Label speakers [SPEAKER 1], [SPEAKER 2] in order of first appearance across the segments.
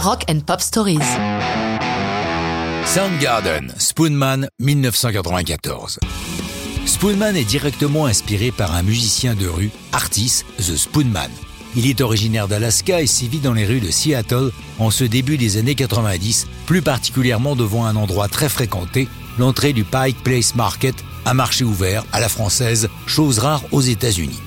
[SPEAKER 1] Rock and Pop Stories.
[SPEAKER 2] Soundgarden, Spoonman, 1994. Spoonman est directement inspiré par un musicien de rue, Artis, The Spoonman. Il est originaire d'Alaska et sévit dans les rues de Seattle en ce début des années 90, plus particulièrement devant un endroit très fréquenté, l'entrée du Pike Place Market, un marché ouvert à la française, chose rare aux États-Unis.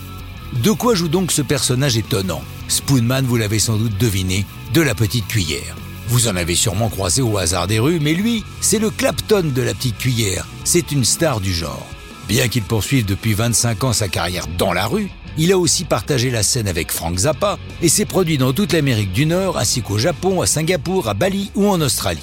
[SPEAKER 2] De quoi joue donc ce personnage étonnant? Spoonman, vous l'avez sans doute deviné, de la petite cuillère. Vous en avez sûrement croisé au hasard des rues, mais lui, c'est le Clapton de la petite cuillère. C'est une star du genre. Bien qu'il poursuive depuis 25 ans sa carrière dans la rue, il a aussi partagé la scène avec Frank Zappa et s'est produit dans toute l'Amérique du Nord ainsi qu'au Japon, à Singapour, à Bali ou en Australie.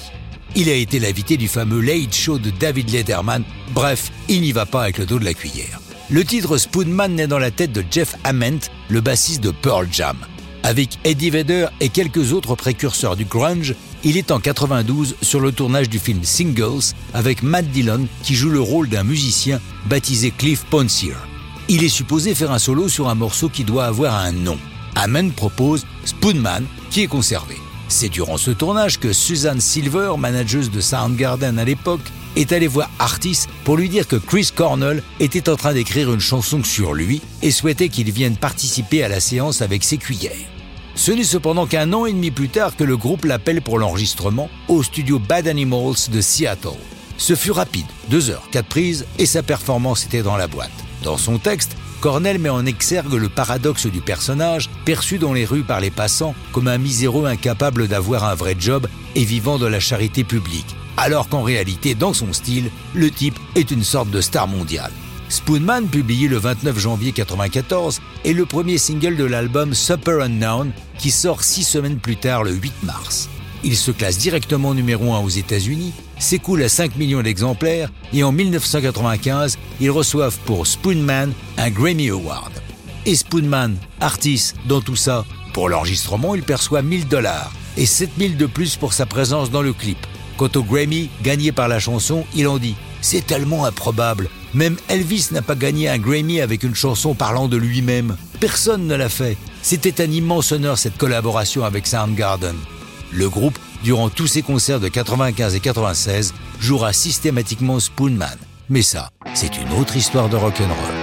[SPEAKER 2] Il a été l'invité du fameux Late Show de David Letterman. Bref, il n'y va pas avec le dos de la cuillère. Le titre Spoonman naît dans la tête de Jeff Ament, le bassiste de Pearl Jam. Avec Eddie Vedder et quelques autres précurseurs du grunge, il est en 92 sur le tournage du film Singles avec Matt Dillon qui joue le rôle d'un musicien baptisé Cliff Ponsier. Il est supposé faire un solo sur un morceau qui doit avoir un nom. Amen propose Spoonman qui est conservé. C'est durant ce tournage que Suzanne Silver, manageuse de Soundgarden à l'époque, est allée voir Artis pour lui dire que Chris Cornell était en train d'écrire une chanson sur lui et souhaitait qu'il vienne participer à la séance avec ses cuillères. Ce n'est cependant qu'un an et demi plus tard que le groupe l'appelle pour l'enregistrement au studio Bad Animals de Seattle. Ce fut rapide, deux heures, quatre prises, et sa performance était dans la boîte. Dans son texte, Cornell met en exergue le paradoxe du personnage, perçu dans les rues par les passants comme un miséreux incapable d'avoir un vrai job et vivant de la charité publique, alors qu'en réalité, dans son style, le type est une sorte de star mondiale. Spoonman, publié le 29 janvier 1994, est le premier single de l'album Super Unknown qui sort six semaines plus tard le 8 mars. Il se classe directement numéro 1 aux États-Unis, s'écoule à 5 millions d'exemplaires et en 1995, ils reçoivent pour Spoonman un Grammy Award. Et Spoonman, artiste dans tout ça, pour l'enregistrement, il perçoit 1000 dollars et 7000 de plus pour sa présence dans le clip. Quant au Grammy gagné par la chanson, il en dit C'est tellement improbable. Même Elvis n'a pas gagné un Grammy avec une chanson parlant de lui-même. Personne ne l'a fait. C'était un immense honneur cette collaboration avec Soundgarden. Le groupe, durant tous ses concerts de 95 et 96, jouera systématiquement Spoonman. Mais ça, c'est une autre histoire de rock'n'roll.